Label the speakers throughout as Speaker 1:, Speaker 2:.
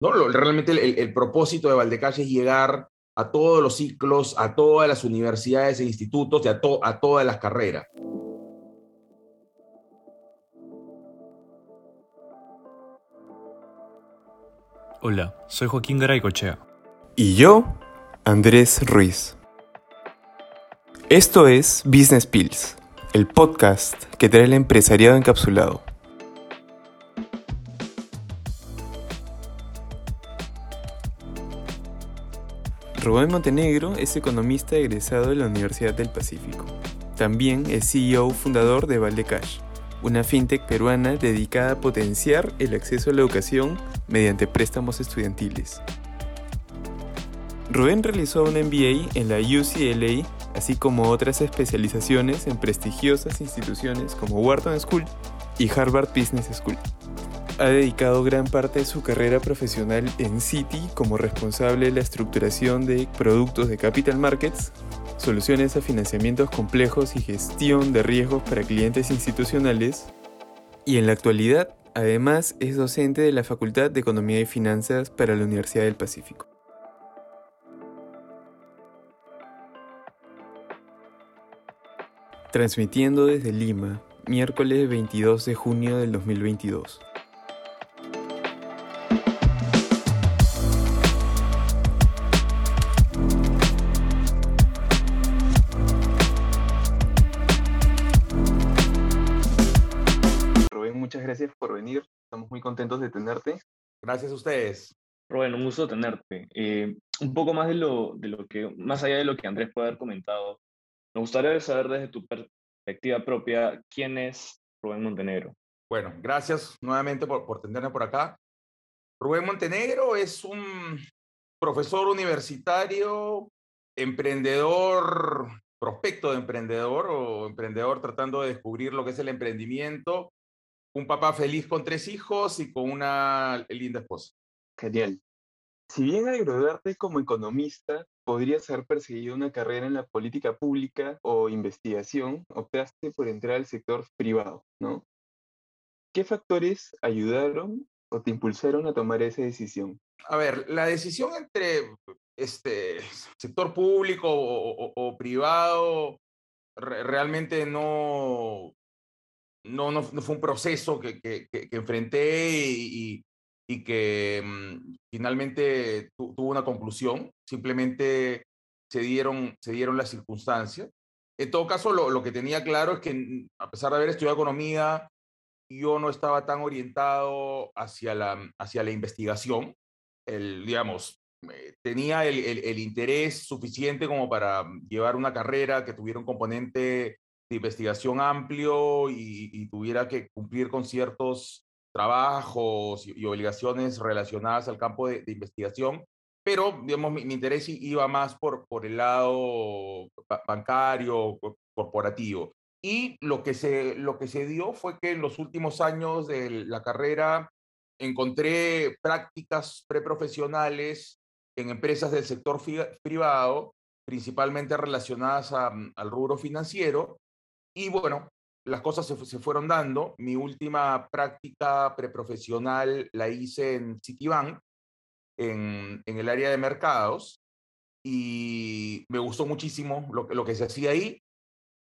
Speaker 1: ¿no? realmente el, propósito de Valdecalle es llegar a todos los ciclos, a todas las universidades e institutos y a, a todas las carreras.
Speaker 2: Hola, soy Joaquín Garaycochea.
Speaker 3: Y yo, Andrés Ruiz. Esto es Business Pills, el podcast que trae el empresariado encapsulado. Rubén Montenegro es economista egresado de la Universidad del Pacífico. También es CEO fundador de Valdecash, una fintech peruana dedicada a potenciar el acceso a la educación mediante préstamos estudiantiles. Rubén realizó un MBA en la UCLA, así como otras especializaciones en prestigiosas instituciones como Wharton School y Harvard Business School ha dedicado gran parte de su carrera profesional en Citi como responsable de la estructuración de productos de capital markets, soluciones a financiamientos complejos y gestión de riesgos para clientes institucionales. Y en la actualidad, además, es docente de la Facultad de Economía y Finanzas para la Universidad del Pacífico. Transmitiendo desde Lima, miércoles 22 de junio del 2022. Muy contentos de tenerte.
Speaker 1: Gracias a ustedes.
Speaker 2: Rubén, un gusto tenerte. Eh, un poco más de lo, de lo que, más allá de lo que Andrés puede haber comentado, me gustaría saber desde tu perspectiva propia, ¿quién es Rubén Montenegro?
Speaker 1: Bueno, gracias nuevamente por, por tenerme por acá. Rubén Montenegro es un profesor universitario, emprendedor, prospecto de emprendedor o emprendedor tratando de descubrir lo que es el emprendimiento un papá feliz con tres hijos y con una linda esposa.
Speaker 3: Genial. Si bien al graduarte como economista podrías haber perseguido una carrera en la política pública o investigación, optaste por entrar al sector privado, ¿no? ¿Qué factores ayudaron o te impulsaron a tomar esa decisión?
Speaker 1: A ver, la decisión entre este sector público o, privado realmente no, no, no, fue un proceso que, que, enfrenté y, y que mm, finalmente tuvo una conclusión, simplemente se dieron, se dieron las circunstancias. En todo caso, lo, lo, que tenía claro es que mm, a pesar de haber estudiado economía, yo no estaba tan orientado hacia la, hacia la investigación. El, digamos, eh, tenía el, el interés suficiente como para llevar una carrera que tuviera un componente de investigación amplio y, tuviera que cumplir con ciertos trabajos y, obligaciones relacionadas al campo de, investigación, pero digamos, mi, interés iba más por, por el lado bancario, corporativo. Y lo que, se, lo que se dio fue que en los últimos años de la carrera encontré prácticas preprofesionales en empresas del sector privado, principalmente relacionadas al rubro financiero, y bueno, las cosas se, fueron dando. Mi última práctica preprofesional la hice en Citibank, en, en el área de mercados, y me gustó muchísimo lo, lo que se hacía ahí.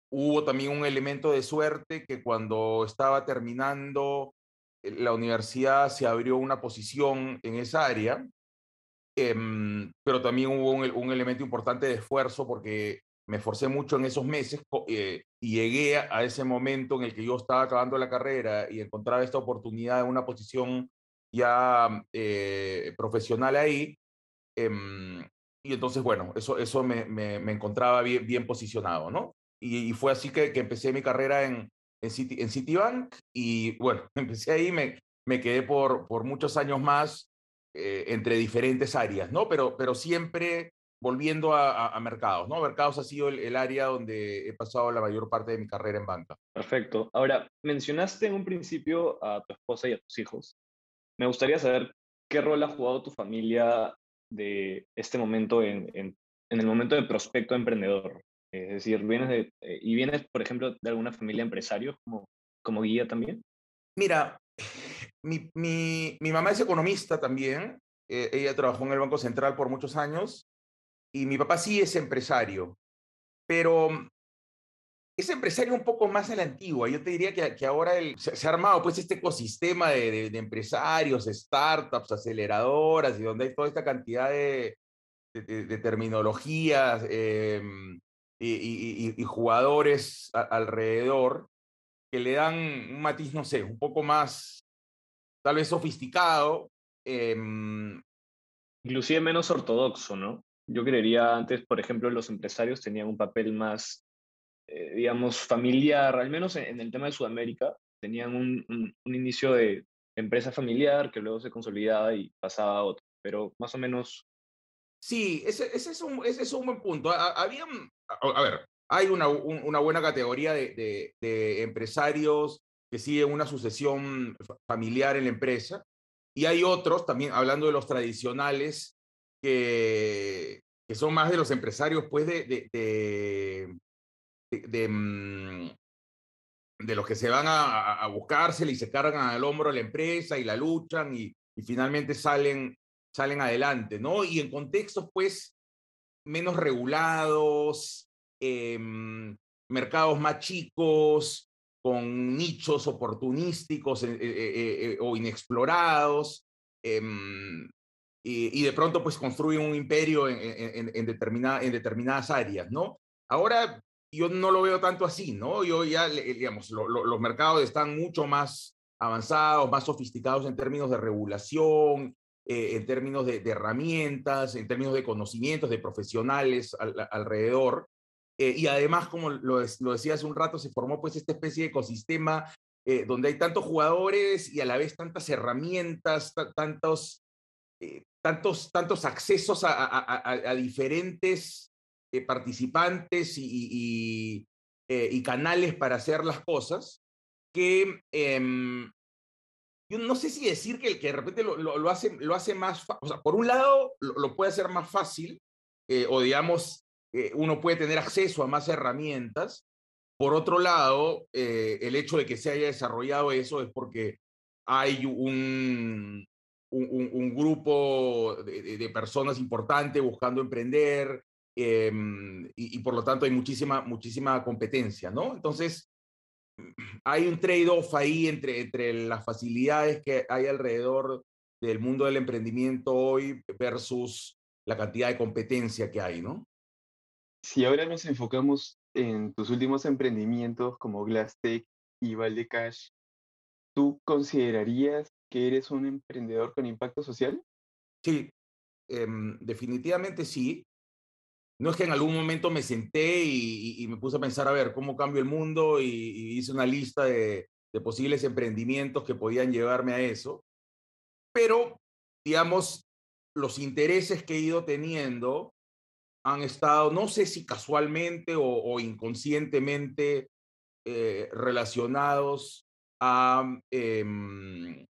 Speaker 1: Hubo también un elemento de suerte que cuando estaba terminando eh, la universidad se abrió una posición en esa área, em, pero también hubo un, elemento importante de esfuerzo porque me esforcé mucho en esos meses eh, y llegué a, ese momento en el que yo estaba acabando la carrera y encontraba esta oportunidad en una posición ya eh, profesional ahí. Em, y entonces, bueno, eso, eso me, me, encontraba bien, bien, posicionado, ¿no? Y, fue así que, que, empecé mi carrera en, en, City, en Citibank y bueno, empecé ahí, me, me quedé por, por muchos años más eh, entre diferentes áreas, ¿no? Pero, pero siempre volviendo a, mercados, ¿no? Mercados ha sido el, área donde he pasado la mayor parte de mi carrera en banca.
Speaker 2: Perfecto. Ahora, mencionaste en un principio a tu esposa y a tus hijos. Me gustaría saber qué rol ha jugado tu familia de este momento en, en, el momento de prospecto emprendedor. Es decir, vienes de, eh, y vienes, por ejemplo, de alguna familia empresario como, como guía también.
Speaker 1: Mira, mi, mi, mi mamá es economista también, Eh, ella trabajó en el Banco Central por muchos años y mi papá sí es empresario, pero es empresario un poco más en la antigua. Yo te diría que, que ahora se, ha armado pues este ecosistema de, empresarios, startups, aceleradoras y donde hay toda esta cantidad de, terminologías em, y, jugadores alrededor que le dan un matiz, no sé, un poco más tal vez sofisticado.
Speaker 2: Em, Inclusive menos ortodoxo, ¿no? Yo creería antes, por ejemplo, los empresarios tenían un papel más eh, digamos, familiar, al menos en, el tema de Sudamérica, tenían un, un, inicio de empresa familiar que luego se consolidaba y pasaba a otro, pero más o menos...
Speaker 1: Sí, ese, ese, es, un, ese es un buen punto. Había, a, ver, hay una, una buena categoría de, de, empresarios que siguen una sucesión familiar en la empresa y hay otros, también hablando de los tradicionales, que, son más de los empresarios pues de, de, mm, de, los que se van a, a, y se cargan al hombro la empresa y la luchan y, y, finalmente salen, salen adelante, ¿no? Y en contextos, pues, menos regulados, em, mercados más chicos, con nichos oportunísticos eh, eh, eh, o inexplorados, em, y, y, de pronto pues construyen un imperio en, en, en, determinada, en determinadas áreas, ¿no? Ahora yo no lo veo tanto así, ¿no? Yo ya, digamos, los mercados están mucho más avanzados, más sofisticados en términos de regulación, eh, en términos de, herramientas, en términos de conocimientos, de profesionales alrededor. Eh, y además, como lo, lo, decía hace un rato, se formó pues esta especie de ecosistema eh, donde hay tantos jugadores y a la vez tantas herramientas, tantos, tantos, tantos accesos a, a, a diferentes eh, participantes y, eh, y, canales para hacer las cosas, que em, yo no sé si decir que que de repente lo, lo, hace, lo hace más, o sea, por un lado lo, puede hacer más fácil, eh, o digamos, uno puede tener acceso a más herramientas. Por otro lado, el hecho de que se haya desarrollado eso es porque hay un, un, grupo de, personas importantes buscando emprender, Em, y, por lo tanto hay muchísima, muchísima competencia, ¿no? Entonces, hay un trade-off ahí entre, entre las facilidades que hay alrededor del mundo del emprendimiento hoy versus la cantidad de competencia que hay, ¿no?
Speaker 3: Si ahora nos enfocamos en tus últimos emprendimientos como GlassTech y Valdecash, ¿tú considerarías que eres un emprendedor con impacto social?
Speaker 1: Sí, eh, definitivamente sí no es que en algún momento me senté y, me puse a pensar, a ver, cómo cambio el mundo y, hice una lista de, posibles emprendimientos que podían llevarme a eso. Pero, digamos, los intereses que he ido teniendo han estado, no sé si casualmente o, inconscientemente eh, relacionados a, em,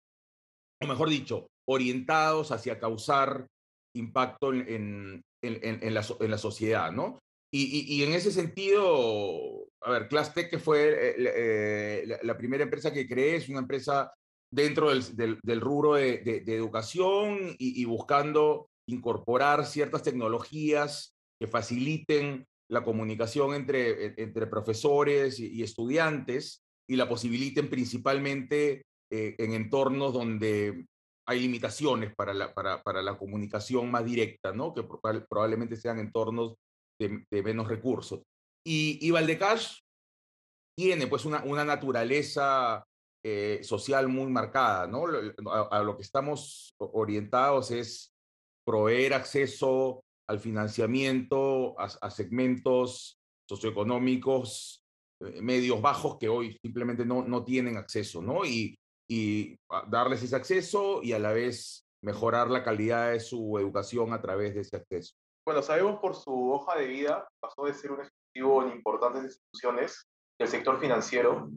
Speaker 1: o mejor dicho, orientados hacia causar impacto en, en, la, sociedad, ¿no? Y, y, en ese sentido, a ver, ClassTech, que fue eh, eh, la, primera empresa que creé, es una empresa dentro del, del, rubro de, educación y, buscando incorporar ciertas tecnologías que faciliten la comunicación entre, e, entre profesores y, estudiantes y la posibiliten principalmente eh, en entornos donde hay limitaciones para la, para, para la comunicación más directa, ¿no? que probablemente sean entornos de, de menos recursos. Y, y Valdecash tiene pues una, una naturaleza eh, social muy marcada, ¿no? A, a, lo que estamos orientados es proveer acceso al financiamiento a, a segmentos socioeconómicos eh, medios bajos que hoy simplemente no, no tienen acceso, ¿no? Y, y darles ese acceso y a la vez mejorar la calidad de su educación a través de ese acceso.
Speaker 4: Bueno, sabemos por su hoja de vida, pasó de ser un ejecutivo en importantes instituciones del sector financiero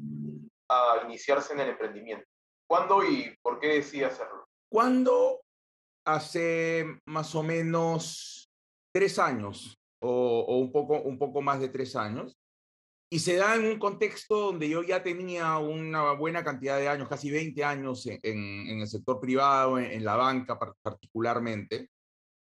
Speaker 4: a iniciarse en el emprendimiento. ¿Cuándo y por qué decide hacerlo?
Speaker 1: ¿Cuándo? Hace más o menos tres años o, o un, poco, un poco más de tres años. Y se da en un contexto donde yo ya tenía una buena cantidad de años, casi 20 años en, en el sector privado, en, en, la banca particularmente,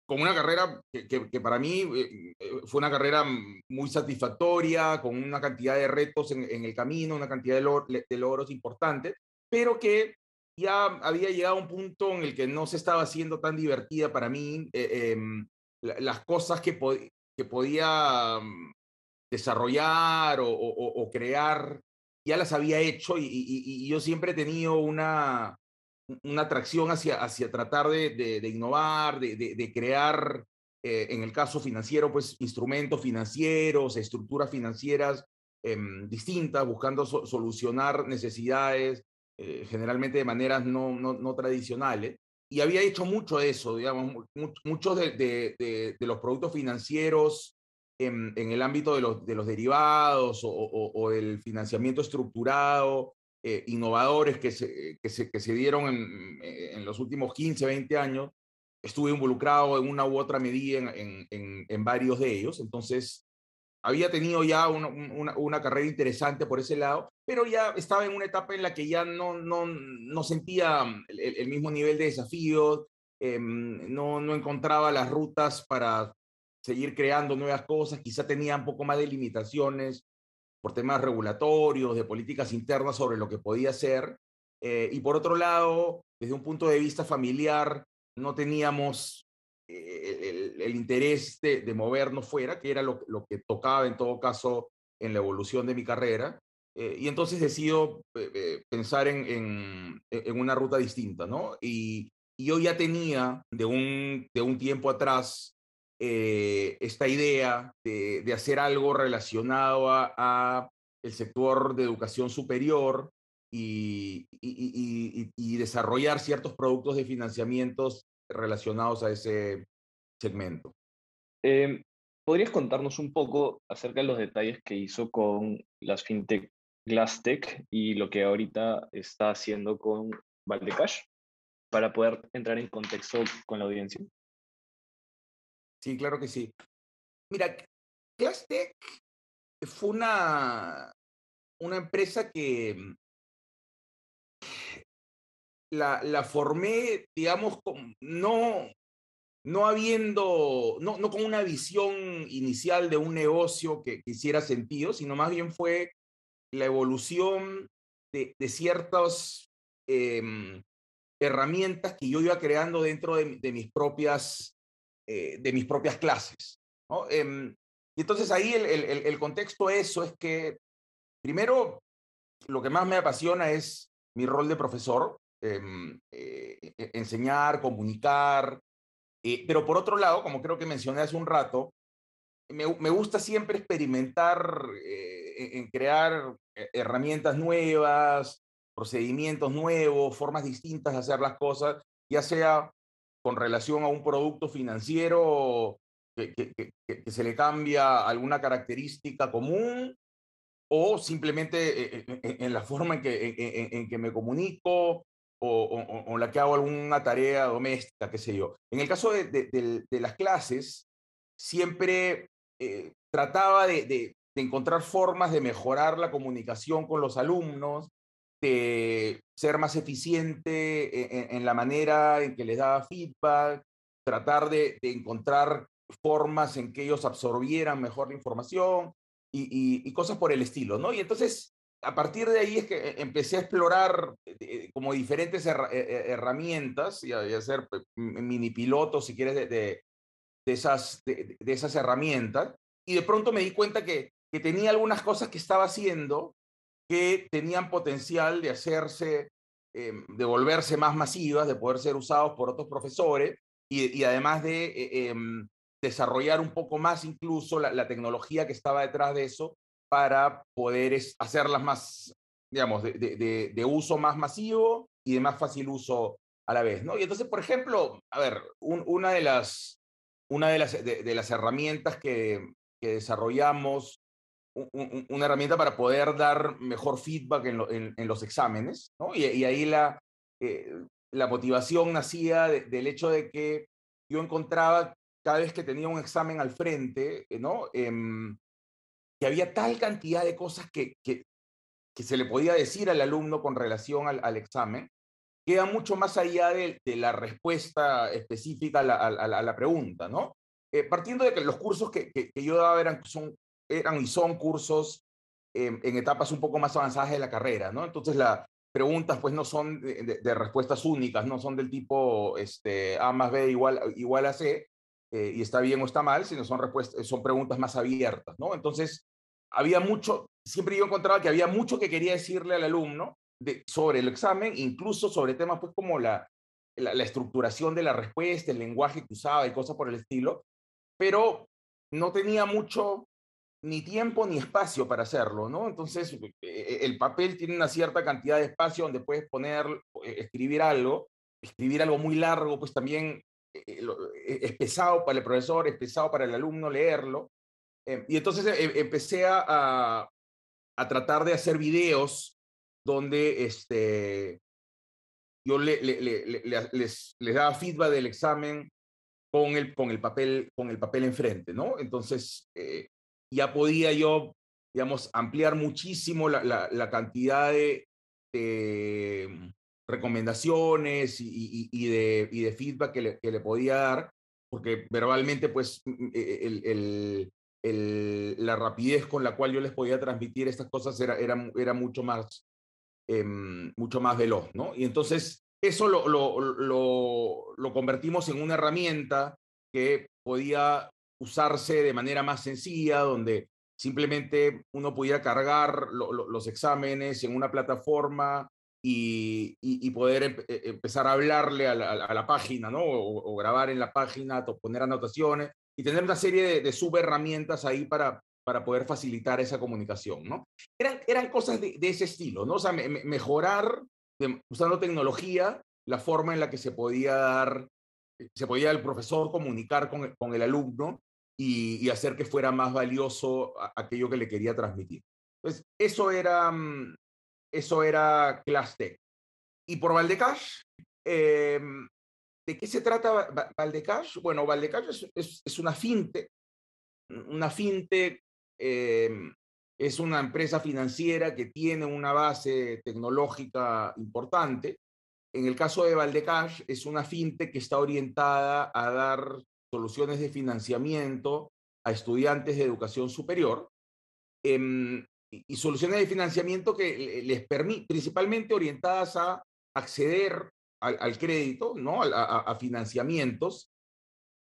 Speaker 1: con una carrera que, que, que para mí eh, eh, fue una carrera muy satisfactoria, con una cantidad de retos en, en el camino, una cantidad de, log de logros importantes, pero que ya había llegado a un punto en el que no se estaba haciendo tan divertida para mí. Eh, eh, las cosas que, po que podía desarrollar o, crear, ya las había hecho y, yo siempre he tenido una, atracción hacia, hacia tratar de, innovar, de, crear, eh, en el caso financiero, pues instrumentos financieros, estructuras financieras eh, distintas, buscando so solucionar necesidades, eh, generalmente de maneras no, no, tradicionales. Y había hecho mucho eso, digamos, muchos de, de, de, los productos financieros en, en, el ámbito de los, de los derivados o, o, o del financiamiento estructurado, eh, innovadores que se, que se, que se dieron en, en, los últimos 15, 20 años. Estuve involucrado en una u otra medida en, en, varios de ellos. Entonces, había tenido ya una, una, una, carrera interesante por ese lado, pero ya estaba en una etapa en la que ya no, no, no sentía el, el, mismo nivel de desafíos, eh, no, no encontraba las rutas para seguir creando nuevas cosas, quizá tenía un poco más de limitaciones por temas regulatorios, de políticas internas sobre lo que podía hacer. Eh, y por otro lado, desde un punto de vista familiar, no teníamos el, el, interés de, de, movernos fuera, que era lo, que tocaba en todo caso en la evolución de mi carrera. Eh, y entonces decido eh, eh, pensar en, en, en, una ruta distinta, ¿no? Y, y, yo ya tenía de un, de un tiempo atrás eh, esta idea de, hacer algo relacionado a, el sector de educación superior y, y, desarrollar ciertos productos de financiamientos relacionados a ese segmento.
Speaker 2: Eh, ¿Podrías contarnos un poco acerca de los detalles que hizo con las fintech Glasstech y lo que ahorita está haciendo con Valdecash para poder entrar en contexto con la audiencia?
Speaker 1: Sí, claro que sí. Mira, Glasstech fue una, una empresa que la, la formé, digamos, no, no habiendo, no, no con una visión inicial de un negocio que, que hiciera sentido, sino más bien fue la evolución de, de ciertas eh, herramientas que yo iba creando dentro de, de mis, propias, eh, de mis propias clases. ¿no? Eh, y entonces ahí el, el, el contexto eso es que, primero, lo que más me apasiona es mi rol de profesor, Em, eh, eh, enseñar, comunicar. Eh, pero por otro lado, como creo que mencioné hace un rato, me, me gusta siempre experimentar en crear herramientas nuevas, procedimientos nuevos, formas distintas de hacer las cosas, ya sea con relación a un producto financiero que, se le cambia alguna característica común o simplemente en, la forma en que, en, que me comunico o, o, o, la que hago alguna tarea doméstica, qué sé yo. En el caso de, las clases, siempre eh, trataba de, encontrar formas de mejorar la comunicación con los alumnos, de ser más eficiente en, en la manera en que les daba feedback, tratar de, encontrar formas en que ellos absorbieran mejor la información y, y, cosas por el estilo, ¿no? Y entonces a partir de ahí es que eh, empecé a explorar eh, como diferentes her eh, herramientas y a, y hacer mini pilotos, si quieres, de, esas, herramientas. Y de pronto me di cuenta que, tenía algunas cosas que estaba haciendo que tenían potencial de hacerse, eh, de volverse más masivas, de poder ser usados por otros profesores y, además de eh, desarrollar un poco más incluso la, tecnología que estaba detrás de eso para poder hacerlas más, digamos, de, uso más masivo y de más fácil uso a la vez, ¿no? Y entonces, por ejemplo, a ver, un, una de las, una de las, de, de las herramientas que, que desarrollamos, un, un, una herramienta para poder dar mejor feedback en, lo, en, en los exámenes, ¿no? Y, ahí la, eh, la motivación nacía del hecho de que yo encontraba cada vez que tenía un examen al frente, ¿no? Eh, que había tal cantidad de cosas que, que, que se le podía decir al alumno con relación al, examen, queda mucho más allá de, la respuesta específica a la, pregunta, ¿no? Eh, partiendo de que los cursos que, que, yo daba eran, eran y son cursos en, en etapas un poco más avanzadas de la carrera, ¿no? Entonces las preguntas pues no son de, de, respuestas únicas, no son del tipo este, A más B igual, igual a C, eh, y está bien o está mal, sino son, respuestas, son preguntas más abiertas, ¿no? Entonces, había mucho, siempre yo encontraba que había mucho que quería decirle al alumno de, sobre el examen, incluso sobre temas pues como la, la, la, estructuración de la respuesta, el lenguaje que usaba y cosas por el estilo, pero no tenía mucho ni tiempo ni espacio para hacerlo, ¿no? Entonces, e, e, el papel tiene una cierta cantidad de espacio donde puedes poner, eh, escribir algo, escribir algo muy largo, pues también eh, eh, es pesado para el profesor, es pesado para el alumno leerlo. y entonces empecé a, a tratar de hacer videos donde este, yo le, le, le, les, les, daba feedback del examen con el, con el, papel, con el papel enfrente, ¿no? Entonces eh, ya podía yo, digamos, ampliar muchísimo la, cantidad de, de, recomendaciones y, de, feedback que le, podía dar, porque verbalmente, pues, el, el, la rapidez con la cual yo les podía transmitir estas cosas era, era, era mucho, más, eh, mucho más veloz, ¿no? Y entonces eso lo, lo, lo, lo, convertimos en una herramienta que podía usarse de manera más sencilla, donde simplemente uno pudiera cargar los exámenes en una plataforma y, y, y poder em empezar a hablarle a la, a la página, ¿no? O, o, grabar en la página, poner anotaciones y tener una serie de, de subherramientas ahí para, para poder facilitar esa comunicación, ¿no? Eran, eran cosas de, de ese estilo, ¿no? O sea, me, me, mejorar de, usando tecnología la forma en la que se podía dar, se podía el profesor comunicar con con el alumno y, hacer que fuera más valioso aquello que le quería transmitir. Entonces, eso era, mm, eso era Class. Y por Valdecash, eh, ¿De qué se trata Valdecash? Bueno, Valdecash es, una fintech. Una fintech eh, es una empresa financiera que tiene una base tecnológica importante. En el caso de Valdecash, es una fintech que está orientada a dar soluciones de financiamiento a estudiantes de educación superior eh, y soluciones de financiamiento que les permiten, principalmente orientadas a acceder al, crédito, ¿no? A, financiamientos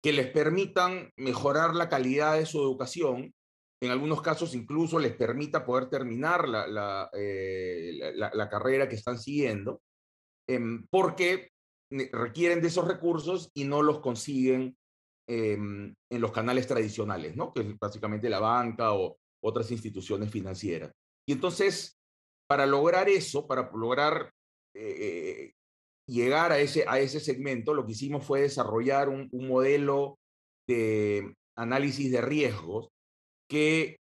Speaker 1: que les permitan mejorar la calidad de su educación, en algunos casos incluso les permita poder terminar la, eh, carrera que están siguiendo, eh, porque requieren de esos recursos y no los consiguen eh, en los canales tradicionales, ¿no? que es básicamente la banca o otras instituciones financieras. Y entonces, para lograr eso, para lograr eh, llegar a ese, a ese segmento, lo que hicimos fue desarrollar un modelo de análisis de riesgos que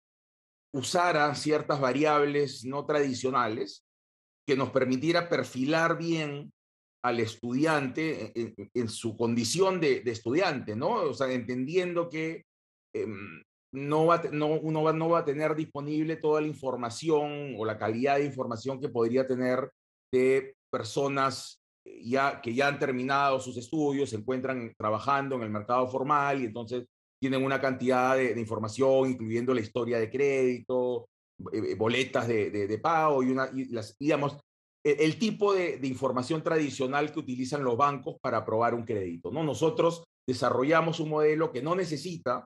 Speaker 1: usara ciertas variables no tradicionales que nos permitiera perfilar bien al estudiante en, en su condición de, estudiante, ¿no? O sea, entendiendo que eh, no, va, no, uno va, no va a tener disponible toda la información o la calidad de información que podría tener de personas ya, que ya han terminado sus estudios, se encuentran trabajando en el mercado formal y entonces tienen una cantidad de, información, incluyendo la historia de crédito, eh, boletas de, pago y, una, y las, digamos, el, el tipo de, información tradicional que utilizan los bancos para aprobar un crédito. ¿no? Nosotros desarrollamos un modelo que no necesita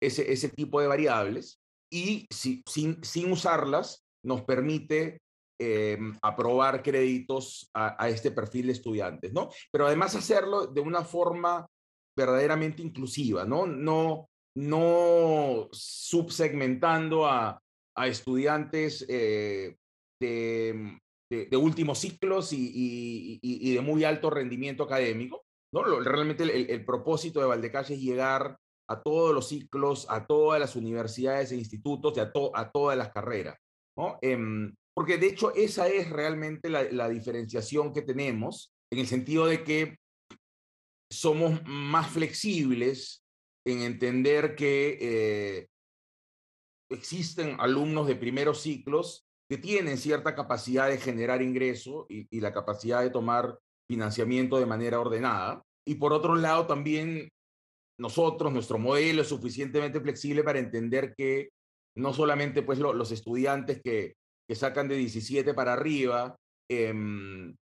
Speaker 1: ese, ese tipo de variables y si, sin, sin usarlas nos permite eh, aprobar créditos a, a, este perfil de estudiantes, ¿no? Pero además hacerlo de una forma verdaderamente inclusiva, ¿no? No, no subsegmentando a, a estudiantes eh, de, de, de, últimos ciclos y, y, y, de muy alto rendimiento académico, ¿no? Realmente el, el, propósito de Valdecalle es llegar a todos los ciclos, a todas las universidades e institutos y a, to, a todas las carreras, ¿no? Eh, porque de hecho esa es realmente la, la, diferenciación que tenemos, en el sentido de que somos más flexibles en entender que eh, existen alumnos de primeros ciclos que tienen cierta capacidad de generar ingreso y, y la capacidad de tomar financiamiento de manera ordenada. Y por otro lado, también nosotros, nuestro modelo es suficientemente flexible para entender que no solamente pues, los estudiantes que, que, sacan de 17 para arriba em,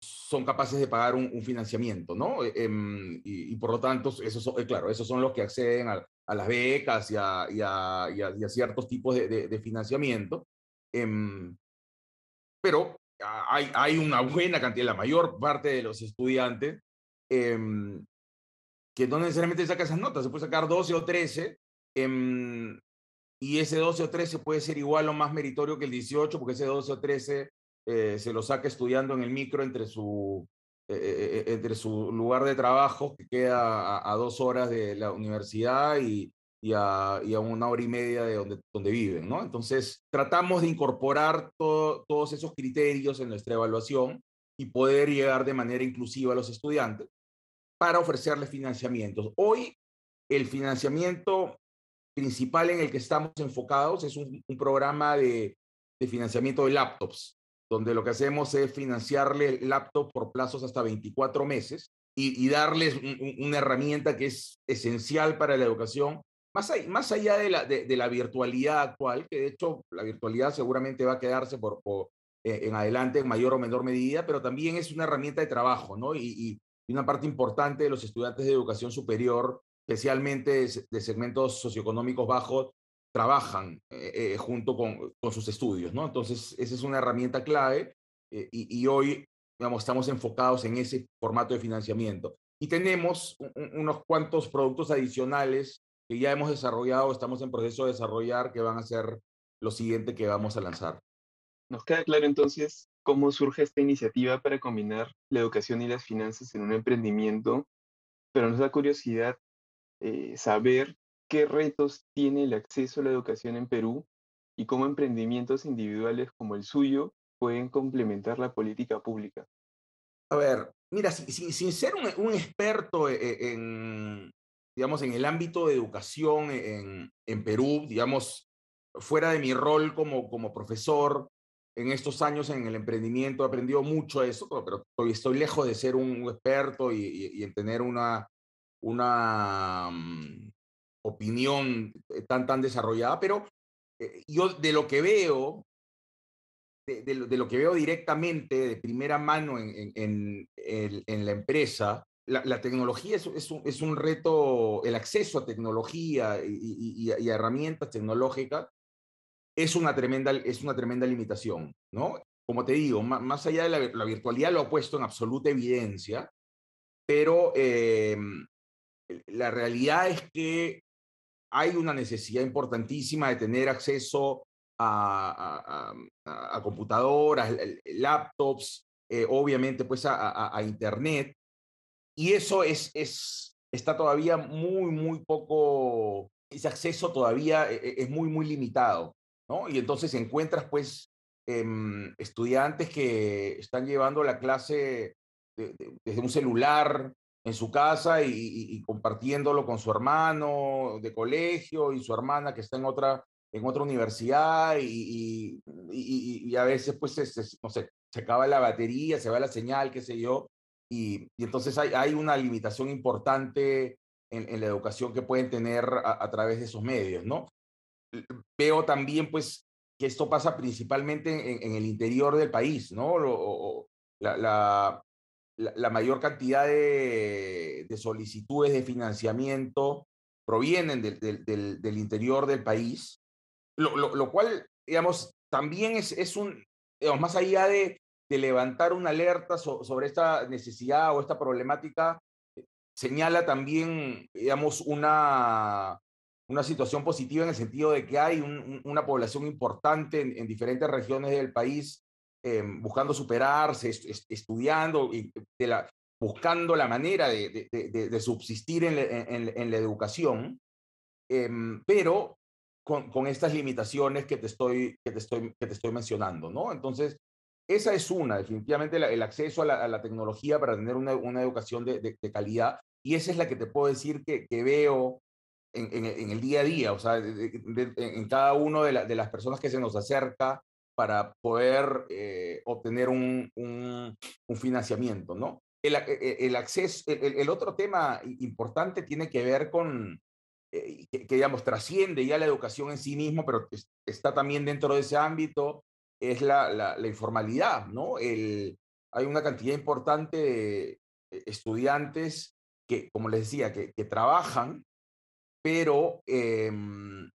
Speaker 1: son capaces de pagar un, financiamiento, ¿no? Em, y, por lo tanto, esos son, eh, claro, esos son los que acceden a, a las becas y a, y a, y a, ciertos tipos de, de, financiamiento. Em, pero hay, hay, una buena cantidad, la mayor parte de los estudiantes que no necesariamente saca esas notas, se puede sacar 12 o 13, em, y ese 12 o 13 puede ser igual o más meritorio que el 18, porque ese 12 o 13 eh, se lo saca estudiando en el micro entre su, eh, eh, entre su lugar de trabajo, que queda a, dos horas de la universidad y, y, a, y, a, una hora y media de donde, donde viven, ¿no? Entonces, tratamos de incorporar todos esos criterios en nuestra evaluación y poder llegar de manera inclusiva a los estudiantes para ofrecerles financiamientos. Hoy el financiamiento principal en el que estamos enfocados es un, programa de, financiamiento de laptops, donde lo que hacemos es financiarle el laptop por plazos hasta 24 meses y, darles una herramienta que es esencial para la educación, más, más allá de la, de, la, virtualidad actual, que de hecho la virtualidad seguramente va a quedarse por, eh, en adelante en mayor o menor medida, pero también es una herramienta de trabajo, ¿no? y, y una parte importante de los estudiantes de educación superior, especialmente de, segmentos socioeconómicos bajos, trabajan eh, eh, junto con, con, sus estudios, ¿no? Entonces, esa es una herramienta clave eh, y, y, hoy, digamos, estamos enfocados en ese formato de financiamiento. Y tenemos unos cuantos productos adicionales que ya hemos desarrollado, estamos en proceso de desarrollar, que van a ser lo siguiente que vamos a lanzar.
Speaker 3: Nos queda claro entonces cómo surge esta iniciativa para combinar la educación y las finanzas en un emprendimiento, pero nos da curiosidad eh, saber qué retos tiene el acceso a la educación en Perú y cómo emprendimientos individuales como el suyo pueden complementar la política pública.
Speaker 1: A ver, mira, sin, sin ser un, un experto e, en, digamos, en el ámbito de educación en, en Perú, digamos, fuera de mi rol como, como profesor, en estos años en el emprendimiento he aprendido mucho eso, pero estoy, estoy lejos de ser un experto y, en tener una, una mm, opinión eh, tan, tan desarrollada, pero eh, yo de lo que veo, de, lo, que veo directamente, de primera mano en, en, en, la empresa, la, tecnología es, es, un, reto, el acceso a tecnología y, a herramientas tecnológicas es una tremenda, es una tremenda limitación, ¿no? Como te digo, más, allá de la, virtualidad lo ha puesto en absoluta evidencia, pero em, la realidad es que hay una necesidad importantísima de tener acceso a, computadoras, laptops, eh, obviamente pues a, Internet, y eso es, es, está todavía muy, muy poco, ese acceso todavía eh, es muy, muy limitado. Y entonces encuentras pues em, estudiantes que están llevando la clase desde un celular en su casa y, compartiéndolo con su hermano de colegio y su hermana que está en otra, en otra universidad y, a veces pues no sé, se acaba la batería, se va la señal, qué sé yo, y, entonces hay, hay, una limitación importante en, la educación que pueden tener a, a, través de esos medios, ¿no? veo también pues que esto pasa principalmente en, el interior del país, ¿no? la, la, mayor cantidad de, solicitudes de financiamiento provienen del, del, interior del país, lo, lo, cual, digamos, también es, es un, digamos, más allá de, de levantar una alerta sobre esta necesidad o esta problemática, señala también, digamos, una, una situación positiva en el sentido de que hay una población importante en, diferentes regiones del país em, buscando superarse, estudiando y de la, buscando la manera de, de, subsistir en, en, la educación, em, pero con, con, estas limitaciones que te, estoy, que, te estoy, que te estoy mencionando, ¿no? Entonces, esa es una, definitivamente el acceso a la, a la, tecnología para tener una, una educación de, calidad, y esa es la que te puedo decir que, que veo en, el día a día, o sea, en cada una de, de, las personas que se nos acerca para poder eh, obtener un, un, financiamiento, ¿no? El, e, e, el acceso, el, otro tema importante tiene que ver con, eh, que, digamos, trasciende ya la educación en sí mismo, pero está también dentro de ese ámbito, es la, la, informalidad, ¿no? El, hay una cantidad importante de estudiantes que, como les decía, que, trabajan, pero em,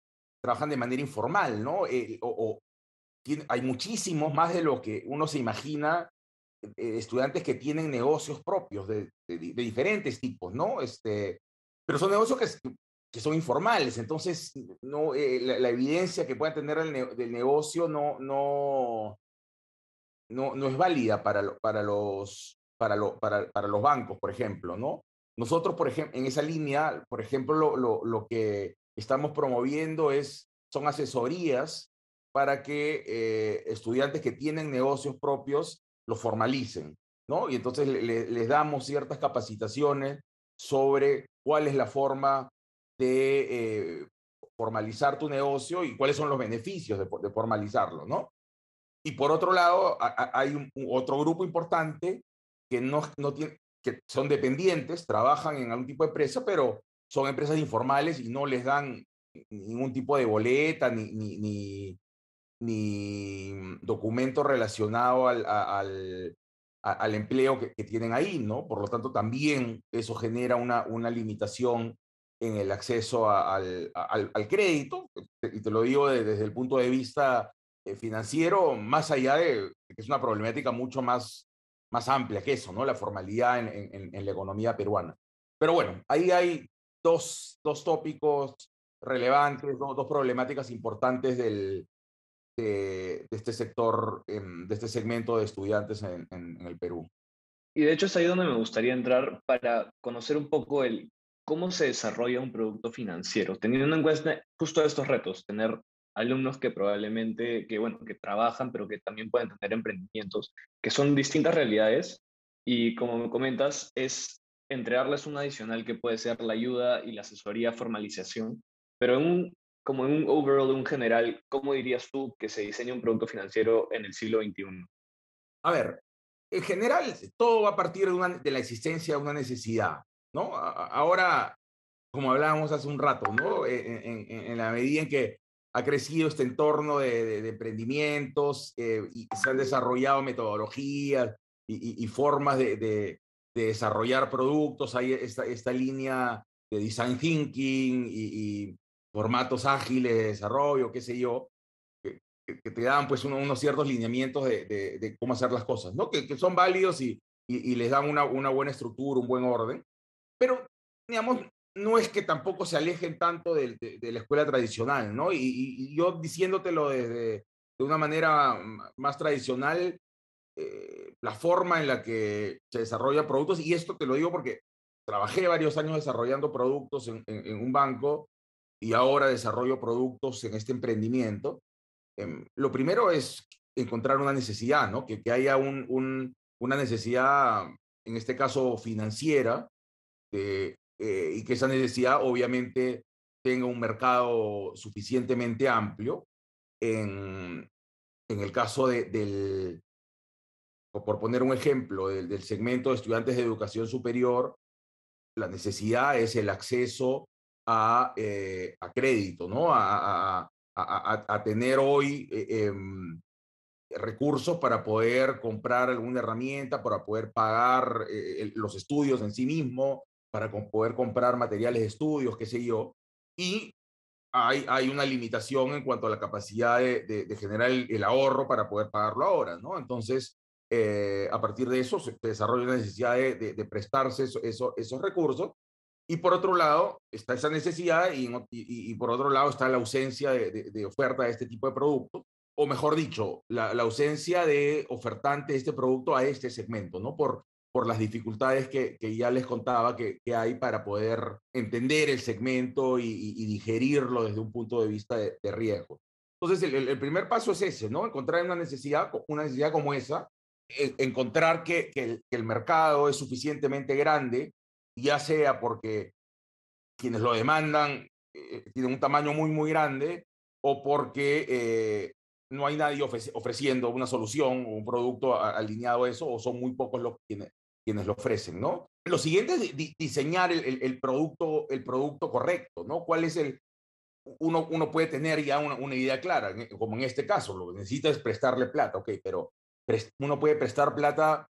Speaker 1: trabajan de manera informal, ¿no? Eh, o, hay muchísimos, más de lo que uno se imagina, eh, estudiantes que tienen negocios propios de, de, diferentes tipos, ¿no? Este, pero son negocios que, que son informales, entonces no, eh, la, evidencia que pueda tener el del negocio no, no, no, no es válida para, para, los, para, lo, para, los bancos, por ejemplo, ¿no? Nosotros, por ejemplo, en esa línea, por ejemplo, lo, lo, lo que estamos promoviendo es, son asesorías para que eh, estudiantes que tienen negocios propios lo formalicen, ¿no? Y entonces les damos ciertas capacitaciones sobre cuál es la forma de eh, formalizar tu negocio y cuáles son los beneficios de, formalizarlo, ¿no? Y por otro lado, hay otro grupo importante que no, no tiene, que son dependientes, trabajan en algún tipo de empresa, pero son empresas informales y no les dan ningún tipo de boleta ni, ni, ni, documento relacionado al, al, al empleo que, que, tienen ahí, ¿no? Por lo tanto, también eso genera una, una limitación en el acceso al, al, crédito, y te lo digo desde el punto de vista eh, financiero, más allá de que es una problemática mucho más, más amplia que eso, ¿no? La formalidad en, en, en la economía peruana. Pero bueno, ahí hay dos, dos tópicos relevantes, dos, dos problemáticas importantes del, de, este sector, em, de este segmento de estudiantes en, en, el Perú.
Speaker 2: Y de hecho es ahí donde me gustaría entrar para conocer un poco el cómo se desarrolla un producto financiero, teniendo en cuenta justo estos retos, tener alumnos que probablemente, que bueno, que trabajan, pero que también pueden tener emprendimientos, que son distintas realidades y como me comentas, es entregarles un adicional que puede ser la ayuda y la asesoría, formalización, pero en un, como en un overall, un general, ¿cómo dirías tú que se diseña un producto financiero en el siglo XXI?
Speaker 1: A ver, en general, todo va a partir de, una, de la existencia de una necesidad. ¿No? Ahora, como hablábamos hace un rato, ¿no? E, en, la medida en que ha crecido este entorno de, emprendimientos eh, y se han desarrollado metodologías y, formas de, desarrollar productos, hay esta, esta línea de design thinking y, formatos ágiles de desarrollo, qué sé yo, que, te dan pues unos ciertos lineamientos de, cómo hacer las cosas, ¿no? Que, son válidos y, les dan una, una buena estructura, un buen orden pero, digamos, no es que tampoco se alejen tanto de, de, la escuela tradicional, ¿no? Y, yo diciéndotelo desde de una manera más tradicional, eh, la forma en la que se desarrollan productos, y esto te lo digo porque trabajé varios años desarrollando productos en, en, un banco y ahora desarrollo productos en este emprendimiento. Eh, lo primero es encontrar una necesidad, ¿no? Que, que haya un, un, una necesidad, en este caso financiera, este, eh, y que esa necesidad obviamente tenga un mercado suficientemente amplio. En, en el caso de, del, por poner un ejemplo, del, segmento de estudiantes de educación superior, la necesidad es el acceso a, eh, a crédito, ¿no? A, a, a tener hoy eh, em, recursos para poder comprar alguna herramienta, para poder pagar los estudios en sí mismo, para poder comprar materiales de estudios, qué sé yo, y hay, hay una limitación en cuanto a la capacidad de, de, generar el, ahorro para poder pagarlo ahora, ¿no? Entonces, eh, a partir de eso se desarrolla la necesidad de, de prestarse eso, esos recursos, y por otro lado está esa necesidad y, y, y por otro lado está la ausencia de, oferta de este tipo de producto, o mejor dicho, la, la ausencia de ofertante de este producto a este segmento, ¿no? Por, por las dificultades que, que ya les contaba que, que, hay para poder entender el segmento y, digerirlo desde un punto de vista de, riesgo. Entonces, el, primer paso es ese, ¿no? Encontrar una necesidad, una necesidad como esa, e, encontrar que, el, mercado es suficientemente grande, ya sea porque quienes lo demandan tienen un tamaño muy, muy grande o porque no hay nadie ofreciendo una solución o un producto alineado a eso o son muy pocos los quienes, quienes lo ofrecen, ¿no? Lo siguiente es diseñar el, el, producto, el producto correcto, ¿no? ¿Cuál es el, uno, uno puede tener ya una, una, idea clara, como en este caso, lo que necesita es prestarle plata, ok, pero uno puede prestar plata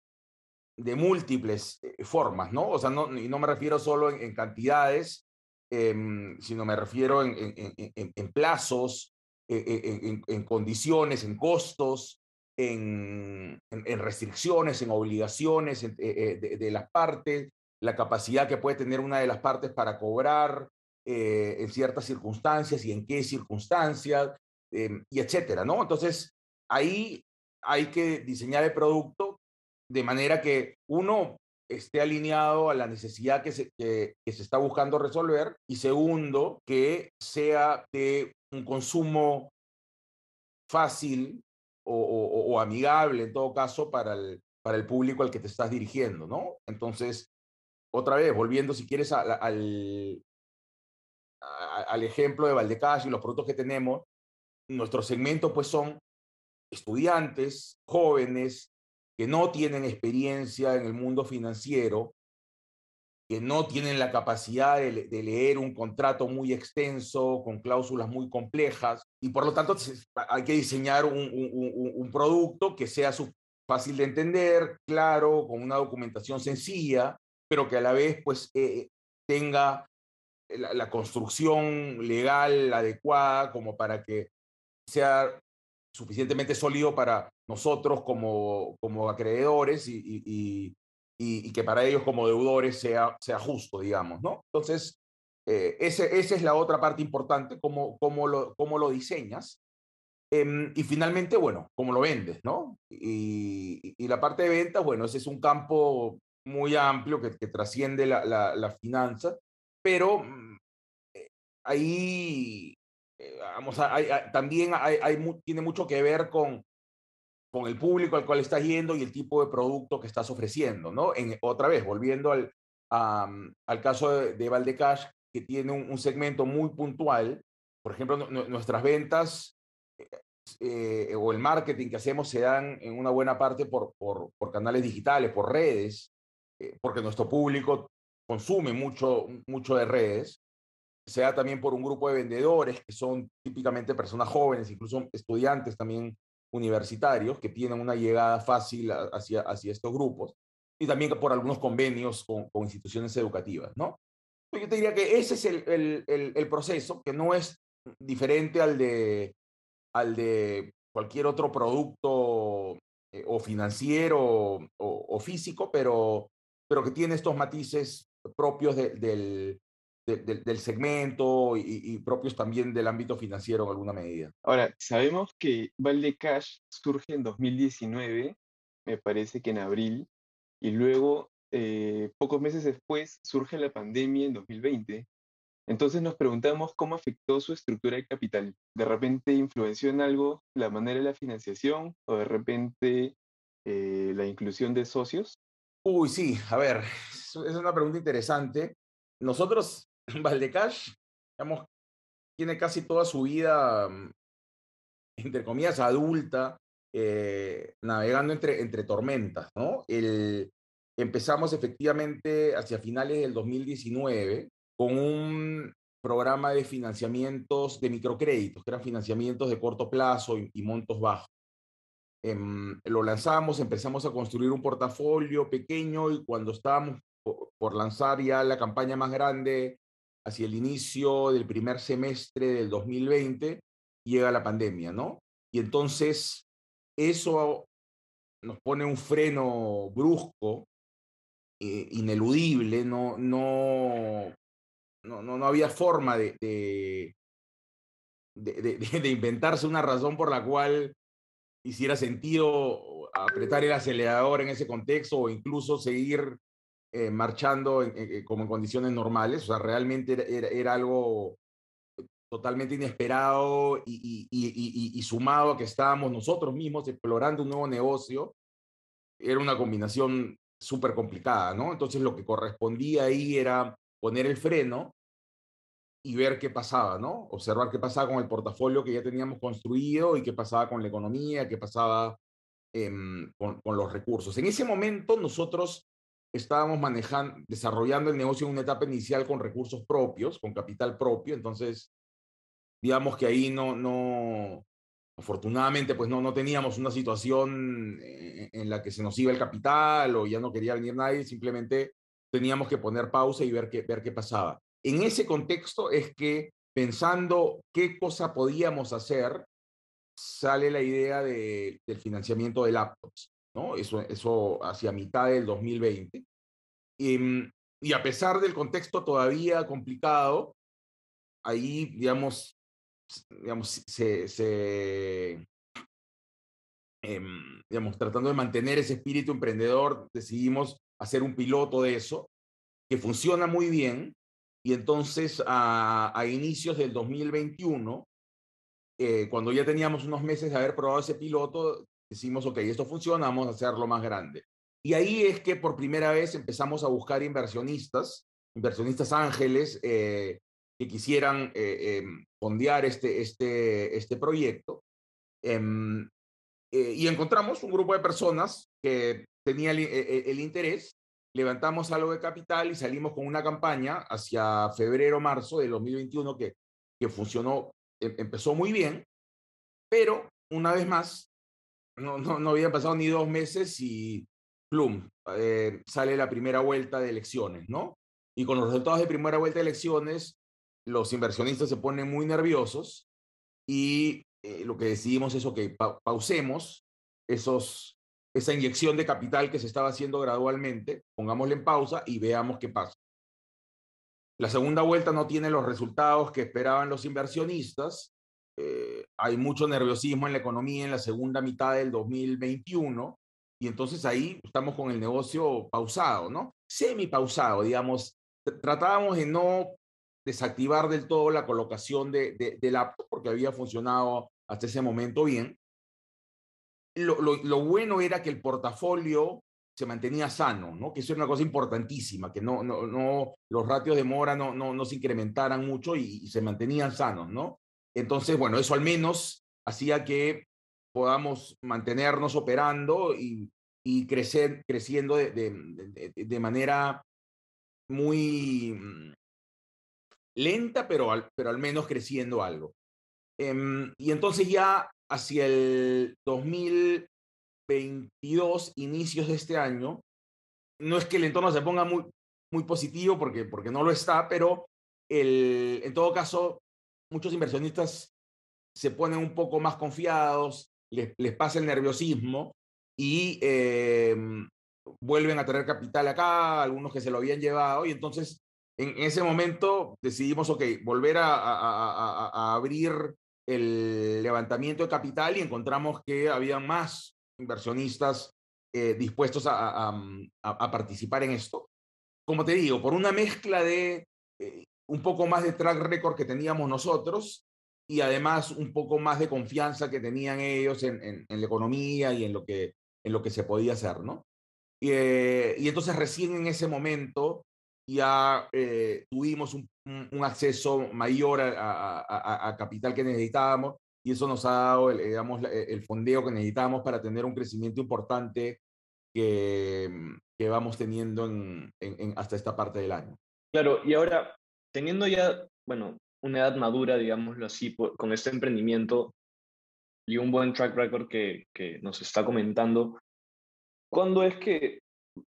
Speaker 1: de múltiples eh, formas, ¿no? O sea, no, y no me refiero solo en, cantidades, em, sino me refiero en, en, en plazos, en, condiciones, en costos, en, restricciones, en obligaciones eh, eh, de, de, las partes, la capacidad que puede tener una de las partes para cobrar, eh, en ciertas circunstancias y en qué circunstancias, em, y etcétera, ¿no? Entonces, ahí hay que diseñar el producto de manera que uno esté alineado a la necesidad que se, que, se está buscando resolver y segundo, que sea de un consumo fácil o, amigable en todo caso para el, para el público al que te estás dirigiendo, ¿no? Entonces, otra vez, volviendo si quieres al, al ejemplo de Valdecash y los productos que tenemos, nuestro segmento pues son estudiantes, jóvenes, que no tienen experiencia en el mundo financiero, que no tienen la capacidad de, leer un contrato muy extenso, con cláusulas muy complejas, y por lo tanto hay que diseñar un, producto que sea fácil de entender, claro, con una documentación sencilla, pero que a la vez pues eh, tenga la, construcción legal adecuada como para que sea suficientemente sólido para nosotros como, como acreedores y, y, que para ellos como deudores sea, sea justo, digamos, ¿no? Entonces, eh, ese, esa es la otra parte importante, cómo, cómo, lo, cómo lo diseñas. Em, y finalmente, bueno, cómo lo vendes, ¿no? Y, y, la parte de ventas, bueno, ese es un campo muy amplio que, que trasciende la, la, la finanza pero mm, eh, ahí, eh, vamos, a, también hay, tiene mucho que ver con, con el público al cual estás yendo y el tipo de producto que estás ofreciendo, ¿no? En, otra vez, volviendo al, al caso de, de Valdecash, que tiene un, segmento muy puntual, por ejemplo, nuestras ventas eh, o el marketing que hacemos se dan en una buena parte por, por, por canales digitales, por redes, porque nuestro público consume mucho, mucho de redes, sea también por un grupo de vendedores que son típicamente personas jóvenes, incluso estudiantes también universitarios, que tienen una llegada fácil hacia, hacia estos grupos, y también por algunos convenios con, con instituciones educativas, ¿no? Yo te diría que ese es el, el, el, proceso, que no es diferente al de, al de cualquier otro producto eh, o financiero o, o, físico, pero, pero que tiene estos matices propios del, del, segmento y, propios también del ámbito financiero en alguna medida.
Speaker 3: Ahora, sabemos que Valdecash surge en 2019, me parece que en abril, y luego, eh, pocos meses después, surge la pandemia en 2020. Entonces nos preguntamos cómo afectó su estructura de capital. ¿De repente influenció en algo la manera de la financiación o de repente eh, la inclusión de socios?
Speaker 1: Uy, sí, a ver, es una pregunta interesante. Nosotros, Valdecash, digamos, tiene casi toda su vida, mm, entre comillas, adulta, eh, navegando entre, entre tormentas, ¿no? El, empezamos efectivamente hacia finales del 2019 con un programa de financiamientos de microcréditos, que eran financiamientos de corto plazo y montos bajos. Em, lo lanzamos, empezamos a construir un portafolio pequeño y cuando estábamos por, lanzar ya la campaña más grande hacia el inicio del primer semestre del 2020, llega la pandemia, ¿no? Y entonces eso nos pone un freno brusco, eh, ineludible, no, no, no, no, había forma de, de, de, inventarse una razón por la cual hiciera sentido apretar el acelerador en ese contexto o incluso seguir eh, marchando como en condiciones normales. O sea, realmente era, algo totalmente inesperado y, sumado a que estábamos nosotros mismos explorando un nuevo negocio, era una combinación súper complicada, ¿no? Entonces lo que correspondía ahí era poner el freno y ver qué pasaba, ¿no? Observar qué pasaba con el portafolio que ya teníamos construido y qué pasaba con la economía, qué pasaba em, con, los recursos. En ese momento nosotros estábamos manejando, desarrollando el negocio en una etapa inicial con recursos propios, con capital propio, entonces digamos que ahí no, no, afortunadamente pues no, no teníamos una situación en, en la que se nos iba el capital o ya no quería venir nadie, simplemente teníamos que poner pausa y ver qué, ver qué pasaba. En ese contexto es que pensando qué cosa podíamos hacer, sale la idea de, del financiamiento de laptops, ¿no? Eso, eso hacia mitad del 2020. Y, mm, y a pesar del contexto todavía complicado, ahí, digamos, digamos se, se eh, digamos, tratando de mantener ese espíritu emprendedor, decidimos hacer un piloto de eso, que funciona muy bien, y entonces a, a inicios del 2021, eh, cuando ya teníamos unos meses de haber probado ese piloto, decimos, ok, esto funciona, vamos a hacerlo más grande. Y ahí es que por primera vez empezamos a buscar inversionistas, inversionistas ángeles, eh, que quisieran eh, eh, fondear este, este, este proyecto. Em, eh, y encontramos un grupo de personas que tenía el, el, interés levantamos algo de capital y salimos con una campaña hacia febrero, marzo del 2021 que, que funcionó, em, empezó muy bien, pero una vez más, no, no, no habían pasado ni dos meses y plum, eh, sale la primera vuelta de elecciones, ¿no? Y con los resultados de primera vuelta de elecciones, los inversionistas se ponen muy nerviosos y eh, lo que decidimos es, que pa pausemos esos esa inyección de capital que se estaba haciendo gradualmente, pongámosle en pausa y veamos qué pasa. La segunda vuelta no tiene los resultados que esperaban los inversionistas. Eh, hay mucho nerviosismo en la economía en la segunda mitad del 2021 y entonces ahí estamos con el negocio pausado, ¿no? Semi pausado, digamos. Tratábamos de no desactivar del todo la colocación de, de, app porque había funcionado hasta ese momento bien, lo, lo, lo, bueno era que el portafolio se mantenía sano, ¿no? que eso era una cosa importantísima, que no, no, no, los ratios de mora no, no, no se incrementaran mucho y, y, se mantenían sanos. ¿no? Entonces, bueno, eso al menos hacía que podamos mantenernos operando y, y crecer, creciendo de, de, manera muy mm, lenta, pero al, pero al menos creciendo algo. Um, y entonces ya hacia el 2022, inicios de este año, no es que el entorno se ponga muy, muy positivo porque, porque no lo está, pero el, en todo caso, muchos inversionistas se ponen un poco más confiados, les, les pasa el nerviosismo y eh, vuelven a tener capital acá, algunos que se lo habían llevado, y entonces en ese momento decidimos, ok, volver a, abrir el levantamiento de capital y encontramos que había más inversionistas eh, dispuestos a, participar en esto. Como te digo, por una mezcla de eh, un poco más de track record que teníamos nosotros y además un poco más de confianza que tenían ellos en, en, en la economía y en lo que, en lo que se podía hacer, ¿no? Y, eh, y entonces recién en ese momento ya eh, tuvimos un, un, acceso mayor a, a, a, capital que necesitábamos y eso nos ha dado el, digamos, el fondeo que necesitábamos para tener un crecimiento importante que, que vamos teniendo en, en, en hasta esta parte del año.
Speaker 2: Claro, y ahora, teniendo ya, bueno, una edad madura, digámoslo así, por, con este emprendimiento y un buen track record que, que nos está comentando, ¿cuándo es que